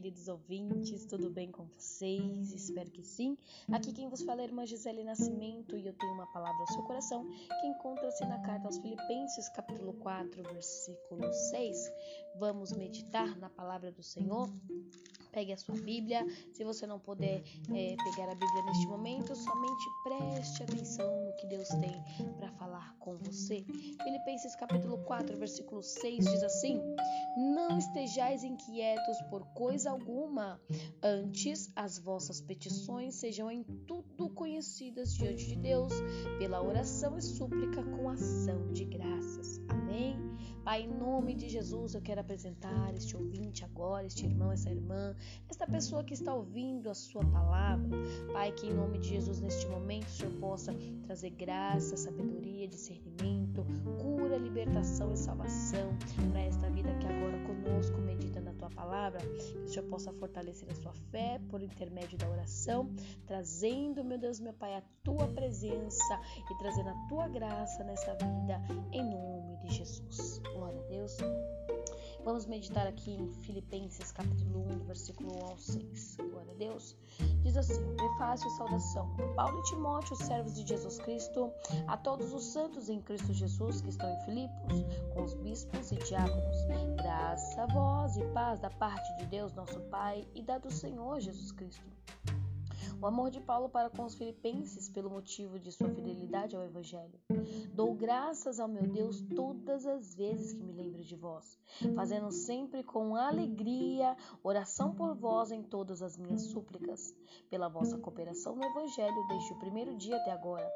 queridos ouvintes, tudo bem com vocês? Espero que sim. Aqui quem vos fala é a irmã Gisele Nascimento e eu tenho uma palavra ao seu coração que encontra-se na carta aos Filipenses, capítulo 4, versículo 6. Vamos meditar na palavra do Senhor? Pegue a sua Bíblia. Se você não puder é, pegar a Bíblia neste momento, somente preste atenção no que Deus tem para falar com você. Filipenses capítulo 4, versículo 6 diz assim: Não estejais inquietos por coisa alguma, antes as vossas petições sejam em tudo conhecidas diante de Deus, pela oração e súplica com ação de graças. Pai, em nome de Jesus, eu quero apresentar este ouvinte agora, este irmão, essa irmã, esta pessoa que está ouvindo a sua palavra. Pai, que em nome de Jesus, neste momento, o Senhor possa trazer graça, sabedoria, discernimento, cura, libertação e salvação para esta vida que agora conosco medita na palavra. Que o Senhor possa fortalecer a sua fé por intermédio da oração, trazendo, meu Deus, meu Pai, a tua presença e trazendo a tua graça nessa vida, em nome de Jesus. Glória a Deus. Vamos meditar aqui em Filipenses capítulo 1, versículo 1 ao 6. Glória a Deus. Diz assim: Prefácio e saudação. Paulo e Timóteo, servos de Jesus Cristo, a todos os santos em Cristo Jesus que estão em Filipos, com os bispos e diáconos. Graça vós e paz da parte de Deus, nosso Pai, e da do Senhor Jesus Cristo. O amor de Paulo para com os filipenses pelo motivo de sua fidelidade ao Evangelho. Dou graças ao meu Deus todas as vezes que me lembro de vós, fazendo sempre com alegria oração por vós em todas as minhas súplicas, pela vossa cooperação no Evangelho desde o primeiro dia até agora,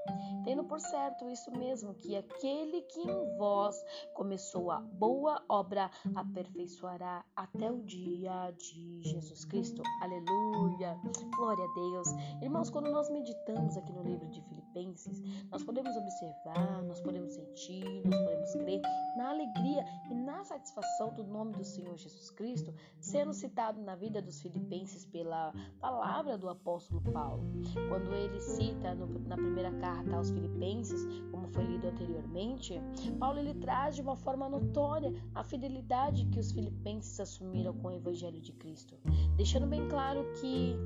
tendo por certo isso mesmo, que aquele que em vós começou a boa obra aperfeiçoará até o dia de Jesus Cristo. Aleluia! Glória a Deus! Irmãos, quando nós meditamos aqui no livro de Filipenses, nós podemos observar, nós podemos sentir, nós podemos crer na alegria e na satisfação do nome do Senhor Jesus Cristo sendo citado na vida dos filipenses pela palavra do apóstolo Paulo. Quando ele cita no, na primeira carta aos filipenses, como foi lido anteriormente, Paulo ele traz de uma forma notória a fidelidade que os filipenses assumiram com o evangelho de Cristo, deixando bem claro que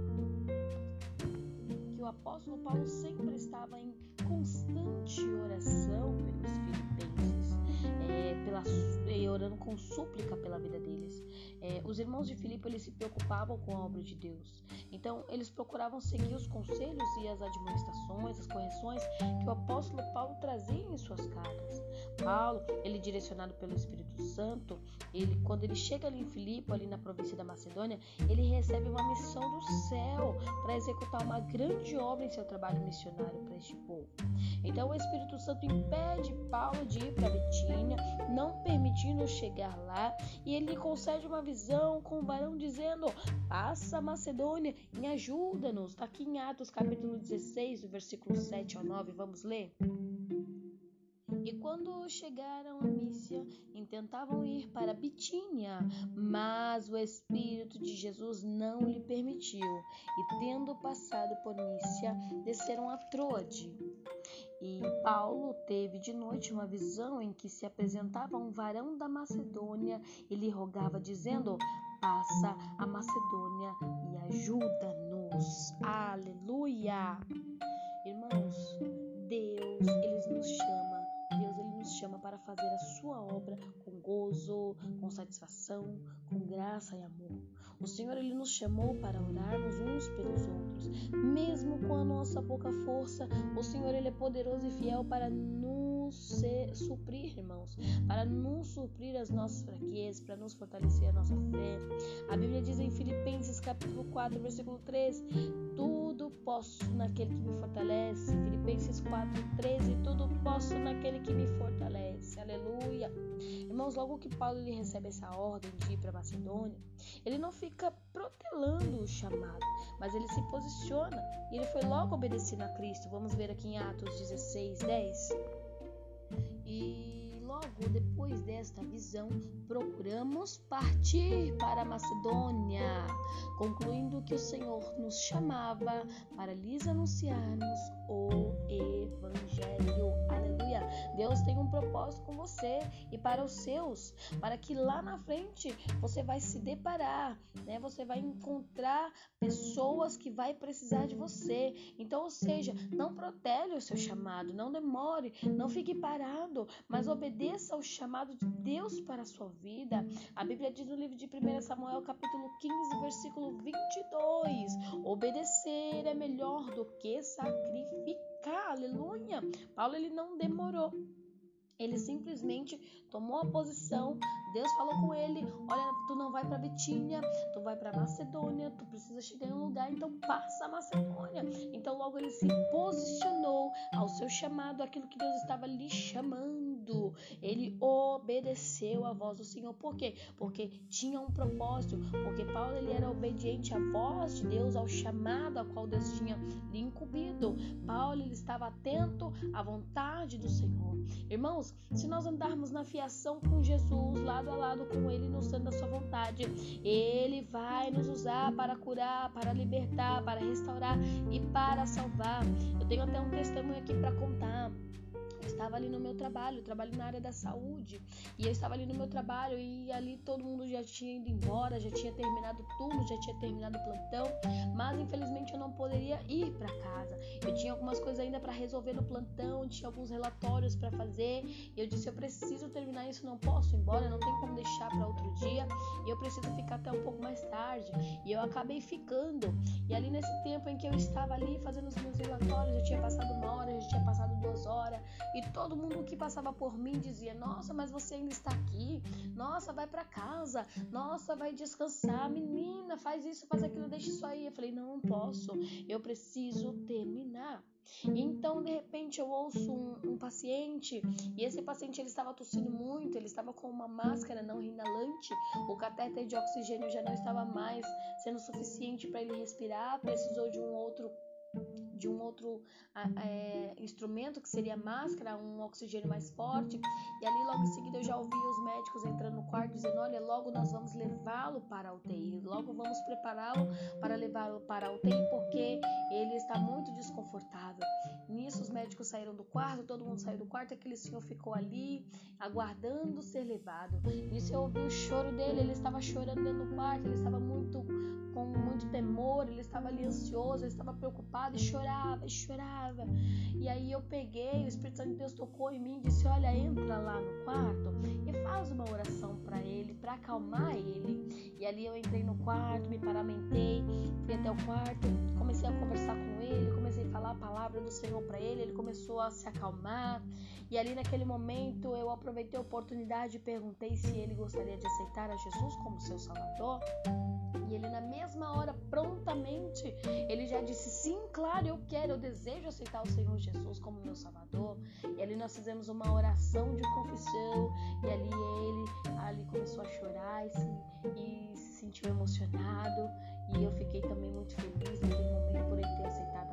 apóstolo Paulo sempre estava em constante oração pelos filipenses, é, pela, orando com súplica pela vida deles. É, os irmãos de Filipe eles se preocupavam com a obra de Deus, então eles procuravam seguir os conselhos e as admoestações, as correções que o apóstolo Paulo trazia em suas cartas. Paulo, ele direcionado pelo Espírito Santo, ele quando ele chega ali em Filipe, ali na província da Macedônia, ele recebe uma missão do céu para executar uma grande obra em seu trabalho missionário para este povo. Então o Espírito Santo impede Paulo de ir para Bitínia, não permitindo chegar lá, e ele concede uma com o varão dizendo: Passa Macedônia e ajuda-nos. Está aqui em Atos capítulo 16, do versículo 7 ao 9. Vamos ler? E quando chegaram a Mícia, intentavam ir para Bitínia, mas o Espírito de Jesus não lhe permitiu. E tendo passado por Mícia, desceram a Troade. E Paulo teve de noite uma visão em que se apresentava um varão da Macedônia e lhe rogava, dizendo: Passa a Macedônia e ajuda-nos. Aleluia! Irmãos, Deus, ele nos chama chama para fazer a sua obra com gozo, com satisfação, com graça e amor. O Senhor ele nos chamou para orarmos uns pelos outros, mesmo com a nossa pouca força. O Senhor ele é poderoso e fiel para nos suprir, irmãos, para nos suprir as nossas fraquezas, para nos fortalecer a nossa fé. A Bíblia diz em Filipenses capítulo 4, versículo 3: tudo posso naquele que me fortalece. Filipenses 4, 13, tudo posso naquele que me fortalece. Aleluia. Irmãos, logo que Paulo ele recebe essa ordem de ir para Macedônia, ele não fica protelando o chamado, mas ele se posiciona e ele foi logo obedecendo a Cristo. Vamos ver aqui em Atos 16, 10. E logo depois desta visão, procuramos partir para Macedônia, concluindo que o Senhor nos chamava para lhes anunciarmos o Evangelho. Aleluia! Deus tem um propósito com você e para os seus, para que lá na frente você vai se deparar, né? Você vai encontrar pessoas que vai precisar de você. Então, ou seja, não protele o seu chamado, não demore, não fique parado, mas obedeça ao chamado de Deus para a sua vida. A Bíblia diz no livro de 1 Samuel, capítulo 15, versículo 22: Obedecer é melhor do que sacrificar. Aleluia! Paulo ele não demorou. Ele simplesmente tomou a posição. Deus falou com ele: Olha, tu não vai para Betínia, tu vai para Macedônia, tu precisa chegar em um lugar, então passa a Macedônia. Então, logo ele se posicionou ao seu chamado, aquilo que Deus estava lhe chamando. Ele obedeceu à voz do Senhor. Por quê? Porque tinha um propósito. Porque Paulo ele era obediente à voz de Deus, ao chamado a qual Deus tinha lhe incumbido. Paulo ele estava atento à vontade do Senhor. Irmãos, se nós andarmos na fiação com Jesus, lado a lado com Ele, no centro da Sua vontade, Ele vai nos usar para curar, para libertar, para restaurar e para salvar. Eu tenho até um testemunho aqui para contar estava ali no meu trabalho, trabalho na área da saúde, e eu estava ali no meu trabalho e ali todo mundo já tinha ido embora, já tinha terminado o turno, já tinha terminado o plantão, mas infelizmente eu não poderia ir para casa. Eu tinha algumas coisas ainda para resolver no plantão, tinha alguns relatórios para fazer, e eu disse eu preciso terminar isso, não posso ir embora, não tem como deixar para outro dia, e eu preciso ficar até um pouco mais tarde. E eu acabei ficando. E ali nesse tempo em que eu estava ali fazendo os meus relatórios, já tinha passado uma hora, já tinha passado duas horas, e todo mundo que passava por mim dizia: Nossa, mas você ainda está aqui. Nossa, vai para casa. Nossa, vai descansar. Menina, faz isso, faz aquilo, deixa isso aí. Eu falei: Não, não posso. Eu preciso terminar. Então, de repente, eu ouço um, um, paciente e esse paciente ele estava tossindo muito, ele estava com uma máscara não inalante, o catéter de oxigênio já não estava mais sendo suficiente para ele respirar, precisou de um outro de um outro é, instrumento que seria máscara, um oxigênio mais forte. E ali logo em seguida eu já ouvi os médicos entrando no quarto dizendo: Olha, logo nós vamos levá-lo para a UTI, logo vamos prepará-lo para levá-lo para a UTI porque ele está muito desconfortável. Nisso os médicos saíram do quarto, todo mundo saiu do quarto, aquele senhor ficou ali aguardando ser levado. Nisso eu ouvi o choro dele, ele estava chorando dentro do quarto, ele estava muito com muito temor, ele estava ali ansioso, ele estava preocupado e chorava, e chorava. E aí eu peguei, o Espírito Santo de Deus tocou em mim e disse: Olha, entra lá no quarto e faz uma oração para ele, para acalmar ele. E ali eu entrei no quarto, me paramentei, fui até o quarto, comecei a conversar com ele, comecei a falar a palavra do Senhor para ele, ele começou a se acalmar. E ali naquele momento eu aproveitei a oportunidade e perguntei se ele gostaria de aceitar a Jesus como seu Salvador. E ele na mesma hora, prontamente, ele já disse: "Sim, claro, eu quero, eu desejo aceitar o Senhor Jesus como meu Salvador". E ali nós fizemos uma oração de confissão e ali ele ali começou a chorar e se, e se sentiu emocionado e eu fiquei também muito feliz naquele momento por ele ter aceitado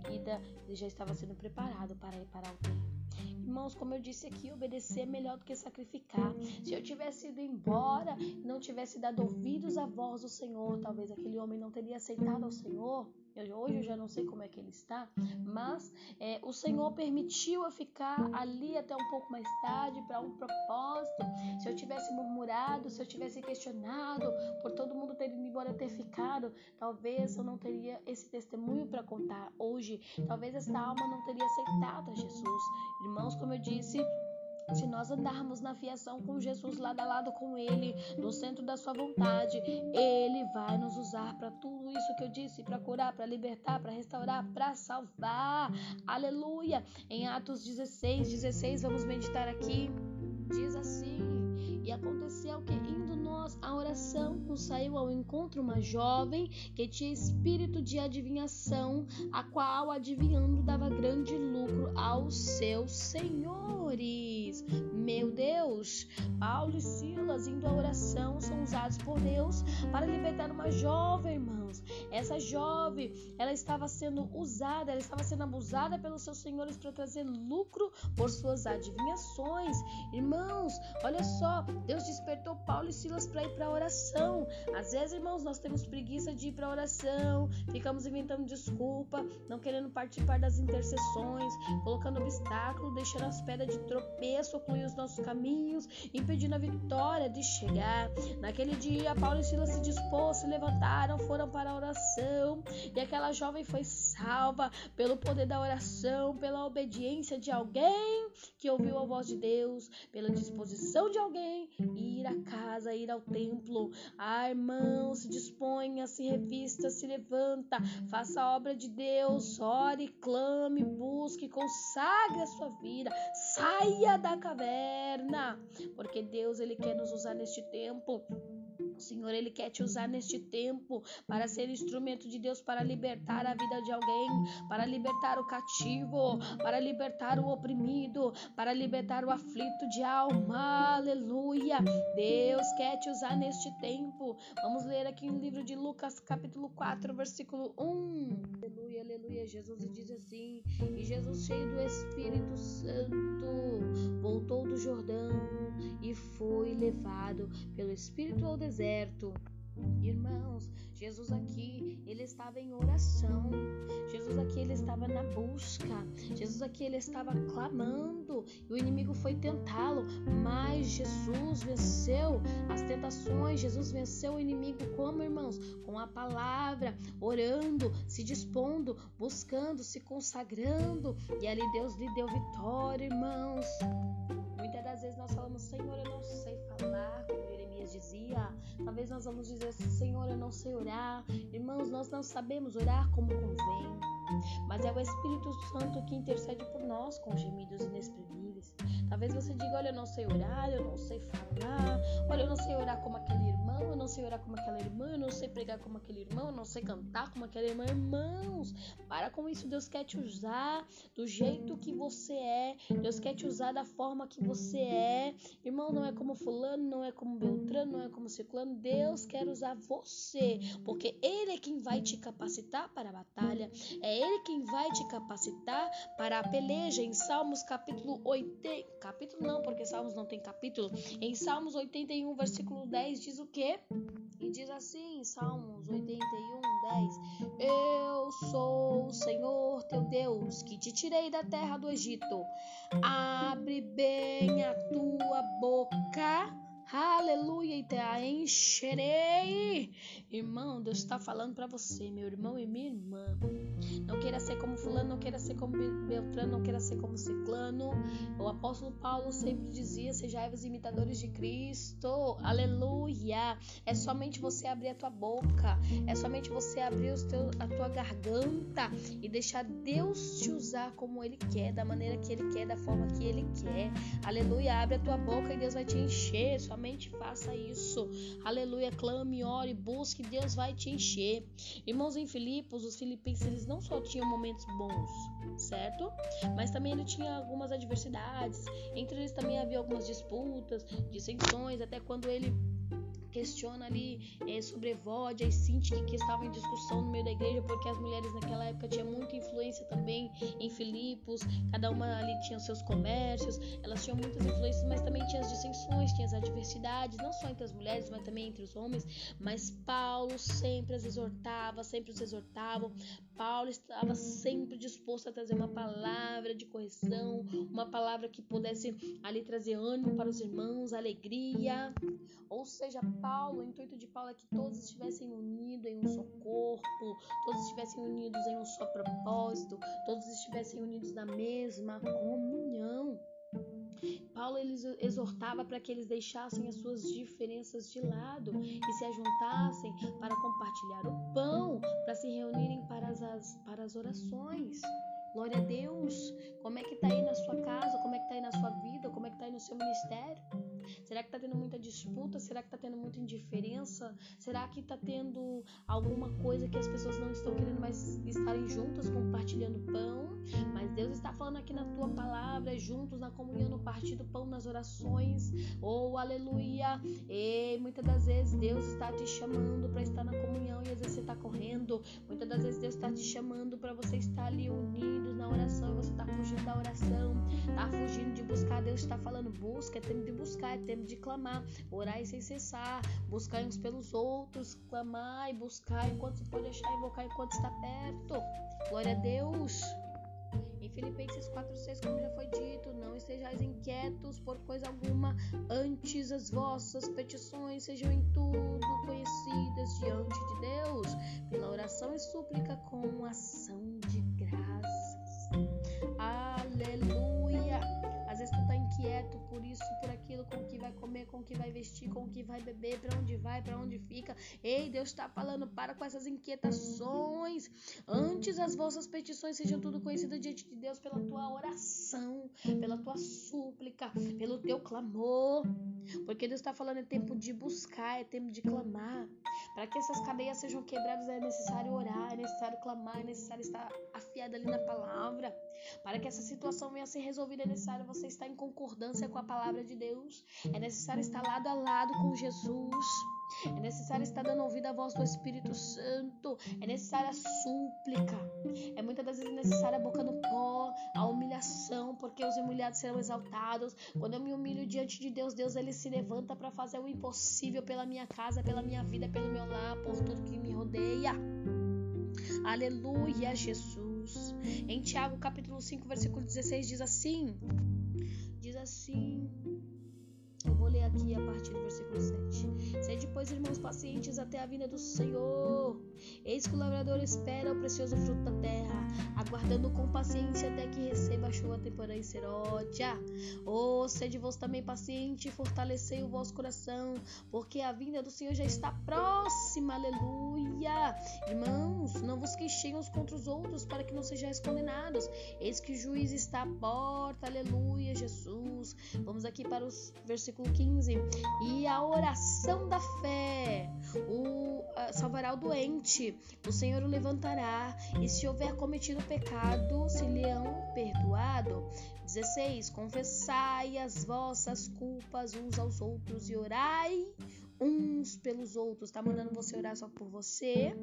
seguida ele já estava sendo preparado para ir para templo. Irmãos, como eu disse aqui, obedecer é melhor do que sacrificar. Se eu tivesse ido embora, não tivesse dado ouvidos à voz do Senhor, talvez aquele homem não teria aceitado ao Senhor. Eu, hoje eu já não sei como é que ele está, mas é, o Senhor permitiu eu ficar ali até um pouco mais tarde para um propósito. Se eu tivesse murmurado, se eu tivesse questionado por todo mundo ter ido embora ter ficado, talvez eu não teria esse testemunho para contar hoje. Talvez esta alma não teria aceitado a Jesus. Irmãos, como eu disse, se nós andarmos na fiação com Jesus, lado a lado com Ele, no centro da Sua vontade, Ele vai nos usar para tudo isso que eu disse: para curar, para libertar, para restaurar, para salvar. Aleluia! Em Atos 16, 16, vamos meditar aqui. Diz assim: E aconteceu que, indo a oração nos saiu ao encontro uma jovem que tinha espírito de adivinhação, a qual adivinhando dava grande lucro aos seus senhores. Meu Deus, Paulo e Silas indo à oração são usados por Deus para libertar uma jovem, irmãos. Essa jovem, ela estava sendo usada, ela estava sendo abusada pelos seus senhores para trazer lucro por suas adivinhações. Irmãos, olha só, Deus despertou Paulo e Silas para ir para oração. Às vezes, irmãos, nós temos preguiça de ir para oração, ficamos inventando desculpa, não querendo participar das intercessões, colocando obstáculo, deixando as pedras de tropeço ocluir os nossos caminhos, impedindo a vitória de chegar. Naquele dia, Paulo e Silas se dispôs, se levantaram, foram para a oração, e aquela jovem foi salva pelo poder da oração, pela obediência de alguém que ouviu a voz de Deus, pela disposição de alguém ir à casa, ir ao templo. Ah, irmão, se disponha, se revista, se levanta, faça a obra de Deus, ore, clame, busque, consagre a sua vida, saia da caverna, porque Deus ele quer nos usar neste tempo. O Senhor, Ele quer te usar neste tempo para ser instrumento de Deus para libertar a vida de alguém, para libertar o cativo, para libertar o oprimido, para libertar o aflito de alma. Aleluia! Deus quer te usar neste tempo. Vamos ler aqui no livro de Lucas, capítulo 4, versículo 1. Aleluia, aleluia. Jesus diz assim: E Jesus, cheio do Espírito Santo, voltou do Jordão e foi levado pelo Espírito ao deserto. Irmãos, Jesus aqui, ele estava em oração. Jesus aqui, ele estava na busca. Jesus aqui, ele estava clamando. E o inimigo foi tentá-lo, mas Jesus venceu as tentações. Jesus venceu o inimigo como, irmãos? Com a palavra, orando, se dispondo, buscando, se consagrando. E ali Deus lhe deu vitória, irmãos. Muitas das vezes nós falamos, Senhor, eu não sei falar, como Dizia. Talvez nós vamos dizer assim, Senhor, eu não sei orar. Irmãos, nós não sabemos orar como convém. Mas é o Espírito Santo que intercede por nós com gemidos inexprimíveis. Talvez você diga, olha, eu não sei orar, eu não sei falar, olha, eu não sei orar como aquele irmão, eu não sei orar como aquela irmã, eu não sei pregar como aquele irmão, eu não sei cantar como aquela irmã. Irmãos, para com isso, Deus quer te usar do jeito que você é, Deus quer te usar da forma que você é. Irmão, não é como fulano, não é como Beltrano, não é como ciclano, Deus quer usar você, porque Ele é quem vai te capacitar para a batalha, é Ele quem vai te capacitar para a peleja. Em Salmos capítulo 80, capítulo não, porque Salmos não tem capítulo. Em Salmos 81, versículo 10 diz o quê? E diz assim, Salmos 81, 10: Eu sou o Senhor teu Deus, que te tirei da terra do Egito. Abre bem a tua boca Aleluia, e te encherei. Irmão, Deus está falando para você, meu irmão e minha irmã. Não queira ser como fulano, não queira ser como Beltrano, não queira ser como Ciclano. O apóstolo Paulo sempre dizia: sejais imitadores de Cristo. Aleluia. É somente você abrir a tua boca, é somente você abrir os teu, a tua garganta e deixar Deus te usar como Ele quer, da maneira que Ele quer, da forma que Ele quer. Aleluia. Abre a tua boca e Deus vai te encher. Somente faça isso. Aleluia, clame, ore, busque, Deus vai te encher. Irmãos em Filipos, os filipenses eles não só tinham momentos bons, certo? Mas também ele tinha algumas adversidades. Entre eles também havia algumas disputas, dissensões, até quando ele questiona ali é, sobre Evódia e Sinti que estavam em discussão no meio da igreja, porque as mulheres naquela época tinham muita influência também em Filipos, cada uma ali tinha seus comércios, elas tinham muitas influências, mas também tinha as dissensões, tinha as adversidades, não só entre as mulheres, mas também entre os homens. Mas Paulo sempre as exortava, sempre os exortava. Paulo estava sempre disposto a trazer uma palavra de correção, uma palavra que pudesse ali trazer ânimo para os irmãos, alegria. Ou seja, Paulo, o intuito de Paulo é que todos estivessem unidos em um só corpo, todos estivessem unidos em um só propósito, todos estivessem unidos na mesma comunhão. Paulo eles exortava para que eles deixassem as suas diferenças de lado e se ajuntassem para compartilhar o pão, para se reunirem para as, para as orações. Glória a Deus. Como é que tá aí na sua casa? Como é que tá aí na sua vida? Como é que tá aí no seu ministério? Será que tá tendo muita disputa? Será que está tendo muita indiferença? Será que está tendo alguma coisa que as pessoas não estão querendo mais estarem juntas compartilhando pão? Mas Deus está falando aqui na tua palavra, juntos na comunhão, no partir do pão, nas orações. Oh, aleluia! E muitas das vezes Deus está te chamando para estar na comunhão e às vezes você está correndo. Muitas das vezes Deus está te chamando para você estar ali unido na oração e você está fugindo da oração, está fugindo de buscar. Deus está falando: busca, é tempo de buscar, é tempo de clamar, orar sem cessar, buscar uns pelos outros, clamar e buscar enquanto você pode achar, invocar enquanto está perto. Glória a Deus. Em Filipenses 4,6, como já foi dito, não estejais inquietos por coisa alguma, antes as vossas petições sejam em tudo conhecidas diante de Deus, pela oração e súplica com ação de graças. Aleluia! Com que vai beber, para onde vai, para onde fica. Ei, Deus está falando, para com essas inquietações. Antes as vossas petições sejam tudo conhecidas diante de Deus pela tua oração, pela tua súplica, pelo teu clamor. Porque Deus está falando, é tempo de buscar, é tempo de clamar. Para que essas cadeias sejam quebradas, é necessário orar, é necessário clamar, é necessário estar afiado ali na palavra. Para que essa situação venha a ser resolvida, é necessário você estar em concordância com a palavra de Deus. É necessário estar lado a lado com Jesus. É necessário estar dando ouvido à voz do Espírito Santo. É necessária a súplica. É muitas das vezes necessária a boca no pó, a humilhação, porque os humilhados serão exaltados. Quando eu me humilho diante de Deus, Deus ele se levanta para fazer o impossível pela minha casa, pela minha vida, pelo meu lar, por tudo que me rodeia. Aleluia, Jesus. Em Tiago, capítulo 5, versículo 16 diz assim: Diz assim: eu vou ler aqui a partir do versículo 7. Sede, pois, irmãos, pacientes até a vinda do Senhor. Eis que o lavrador espera o precioso fruto da terra, aguardando com paciência até que receba a chuva temporã e seródia. Oh, sede vos também paciente e fortalecei o vosso coração, porque a vinda do Senhor já está próxima. Aleluia. Irmãos, não vos queixem uns contra os outros, para que não sejais condenados. Eis que o juiz está à porta. Aleluia, Jesus. Vamos aqui para os versículos versículo 15. E a oração da fé o uh, salvará o doente, o Senhor o levantará, e se houver cometido pecado, se lhe perdoado. 16. Confessai as vossas culpas uns aos outros e orai uns pelos outros. Tá mandando você orar só por você,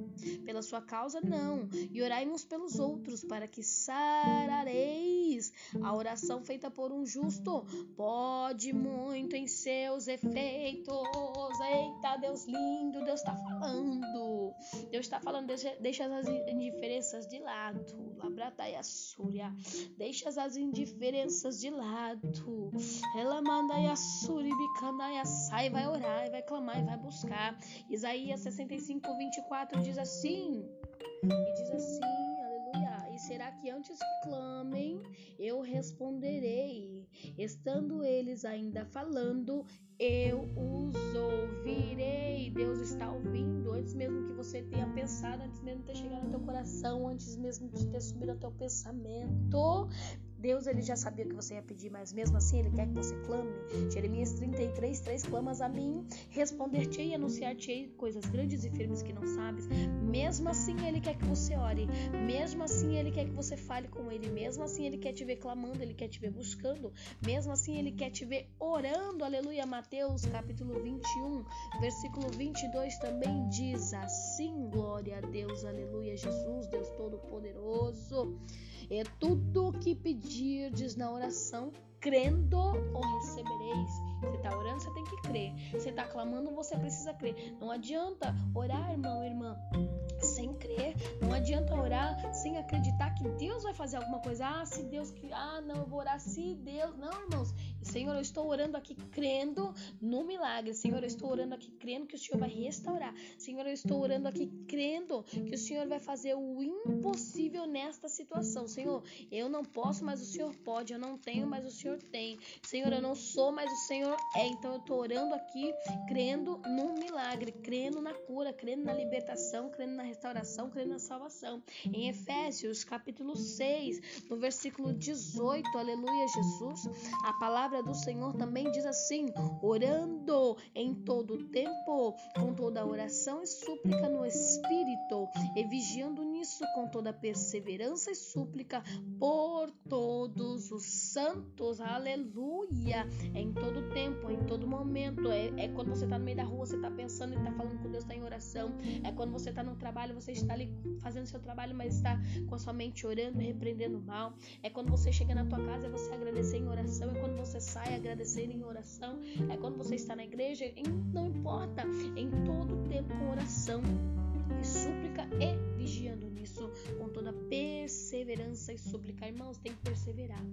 pela sua causa? Não. E orai uns pelos outros para que sarareis. A oração feita por um justo pode muito em seus efeitos. Eita, Deus lindo, Deus tá falando. Deus está falando, deixa, deixa as indiferenças de lado. Labrataia Súria. Deixa as indiferenças de lado. Ela manda a Súria, bicana, sai, vai orar, vai clamar e vai buscar. Isaías 65, 24 diz assim: e diz assim, aleluia. E será que antes que clamem, eu responderei? Estando eles ainda falando, eu os ouvirei. Deus está ouvindo antes mesmo que você tenha pensado, antes mesmo de ter chegado no teu coração, antes mesmo de ter subido ao teu pensamento. Deus ele já sabia que você ia pedir, mas mesmo assim ele quer que você clame. Jeremias 33, 3 clamas a mim, responder-te-ei e anunciar-te-ei coisas grandes e firmes que não sabes. Mesmo assim ele quer que você ore, mesmo assim ele quer que você fale com ele, mesmo assim ele quer te ver clamando, ele quer te ver buscando, mesmo assim ele quer te ver orando. Aleluia. Mateus capítulo 21, versículo 22 também diz assim: Glória a Deus, aleluia, Jesus, Deus Todo-Poderoso. É tudo que pedirdes na oração, crendo ou recebereis. Você está orando, você tem que crer. Você está clamando, você precisa crer. Não adianta orar, irmão, irmã, sem crer. Não adianta orar sem acreditar que Deus vai fazer alguma coisa. Ah, se Deus que, ah, não, eu vou orar se Deus. Não, irmãos. Senhor, eu estou orando aqui crendo no milagre. Senhor, eu estou orando aqui crendo que o Senhor vai restaurar. Senhor, eu estou orando aqui crendo que o Senhor vai fazer o impossível nesta situação. Senhor, eu não posso, mas o Senhor pode. Eu não tenho, mas o Senhor tem. Senhor, eu não sou, mas o Senhor é. Então eu tô orando aqui, crendo no milagre, crendo na cura, crendo na libertação, crendo na restauração, crendo na salvação. Em Efésios, capítulo 6, no versículo 18, aleluia, Jesus, a palavra do Senhor também diz assim: orando em todo tempo, com toda oração e súplica no Espírito, e vigiando nisso com toda perseverança e súplica por todos os santos, aleluia. É em todo tempo, é em todo momento. É, é quando você está no meio da rua, você está pensando e está falando com Deus, está em oração. É quando você está no trabalho, você está ali fazendo seu trabalho, mas está com a sua mente orando, repreendendo o mal. É quando você chega na tua casa, você agradecer em oração. É quando você sai, agradecer em oração. É quando você está na igreja, não importa, em todo tempo com oração e súplica e toda perseverança e súplica. Irmãos, tem que perseverar.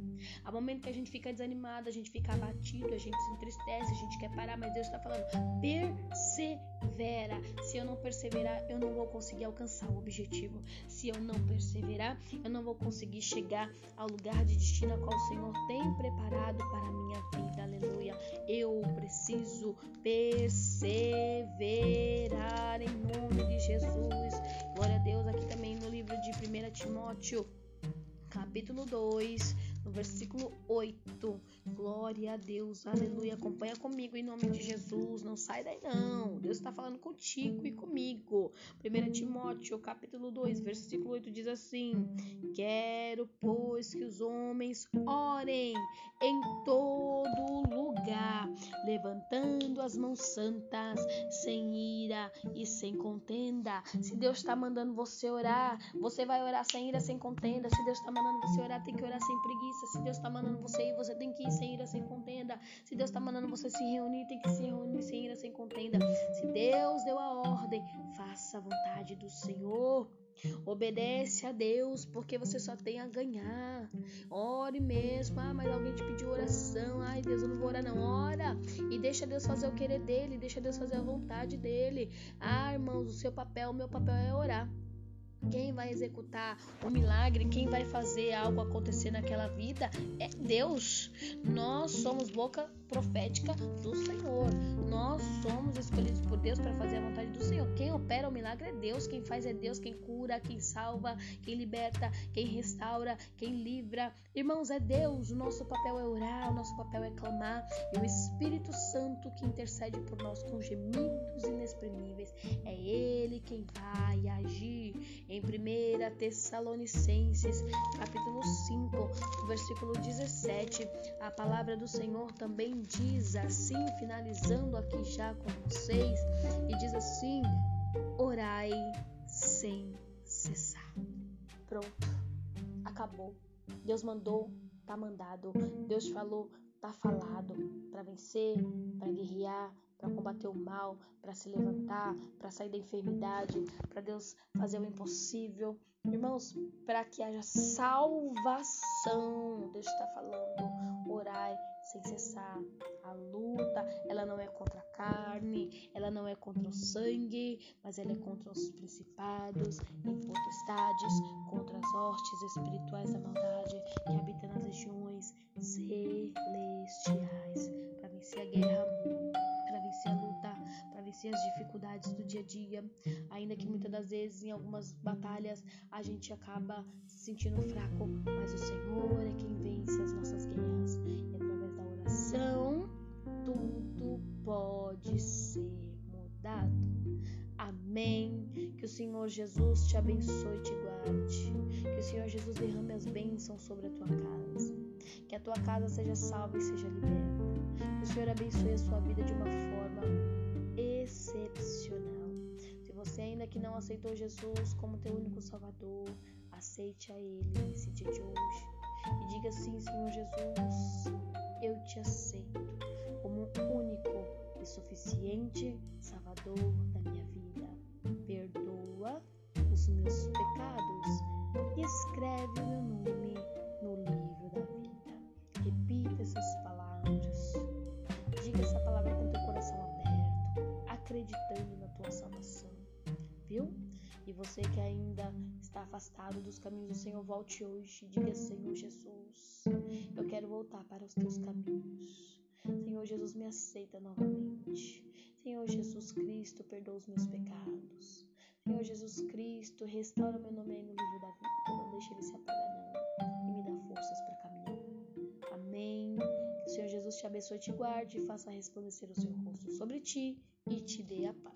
Há momento que a gente fica desanimado, a gente fica abatido, a gente se entristece, a gente quer parar, mas Deus está falando: persevera. Se eu não perseverar, eu não vou conseguir alcançar o objetivo. Se eu não perseverar, eu não vou conseguir chegar ao lugar de destino a qual o Senhor tem preparado para a minha vida. Aleluia. Eu preciso perseverar em nome de Jesus. Glória a Deus aqui também no livro de 1 Timóteo, capítulo 2, no versículo 8. Glória a Deus, aleluia. Acompanha comigo em nome de Jesus. Não sai daí, não. Deus está falando contigo e comigo. 1 Timóteo, capítulo 2, versículo 8 diz assim: Quero, pois, que os homens orem em todo lugar, levantando as mãos santas, sem ira e sem contenda. Se Deus está mandando você orar, você vai orar sem ira, sem contenda. Se Deus está mandando você orar, tem que orar sem preguiça. Se Deus está mandando você ir, você tem que ir sem ira, sem contenda. Se Deus está mandando você se reunir, tem que se reunir sem ira, sem contenda. Se Deus deu a ordem, faça a vontade do Senhor. Obedece a Deus, porque você só tem a ganhar. Ore mesmo. Ah, mas alguém te pediu oração. Ai, Deus, eu não vou orar, não. Ora e deixa Deus fazer o querer dele, deixa Deus fazer a vontade dele. Ah, irmãos, o seu papel, o meu papel é orar. Quem vai executar o milagre, quem vai fazer algo acontecer naquela vida é Deus. Nós somos boca profética do Senhor. Nós somos escolhidos por Deus para fazer a vontade do Senhor. Quem opera o milagre é Deus, quem faz é Deus, quem cura, quem salva, quem liberta, quem restaura, quem livra. Irmãos, é Deus. O nosso papel é orar, o nosso papel é clamar. E o Espírito Santo que intercede por nós com gemidos inexprimíveis. É Ele quem vai agir. Em 1 Tessalonicenses, capítulo 5, versículo 17, a palavra do Senhor também diz assim, finalizando aqui já com vocês, e diz assim: orai sem cessar. Pronto, acabou. Deus mandou, tá mandado. Deus falou, tá falado. Para vencer, para guerrear, para combater o mal, para se levantar, para sair da enfermidade, para Deus fazer o impossível. Irmãos, para que haja salvação, Deus está falando, orai sem cessar. A luta, ela não é contra a carne, ela não é contra o sangue, mas ela é contra os principados e potestades, contra as hostes espirituais da maldade que habitam nas regiões celestiais, para vencer a guerra vencer a luta, para vencer as dificuldades do dia a dia. Ainda que muitas das vezes em algumas batalhas a gente acaba se sentindo fraco, mas o Senhor Senhor Jesus te abençoe e te guarde. Que o Senhor Jesus derrame as bênçãos sobre a tua casa. Que a tua casa seja salva e seja liberta. Que o Senhor abençoe a sua vida de uma forma excepcional. Se você ainda que não aceitou Jesus como teu único Salvador, aceite a Ele nesse dia de hoje. E diga assim, Senhor Jesus, eu te aceito como único e suficiente Salvador da minha vida. Meus pecados e escreve o meu nome no livro da vida. Repita essas palavras. Diga essa palavra com teu coração aberto, acreditando na tua salvação. Viu? E você que ainda está afastado dos caminhos do Senhor, volte hoje. Diga, Senhor Jesus, eu quero voltar para os teus caminhos. Senhor Jesus, me aceita novamente. Senhor Jesus Cristo, perdoa os meus pecados. Senhor Jesus Cristo, restaura meu nome aí no livro da vida. Não deixe ele se apagar, não. E me dá forças para caminhar. Amém. Que o Senhor Jesus te abençoe te guarde faça resplandecer o seu rosto sobre ti e te dê a paz.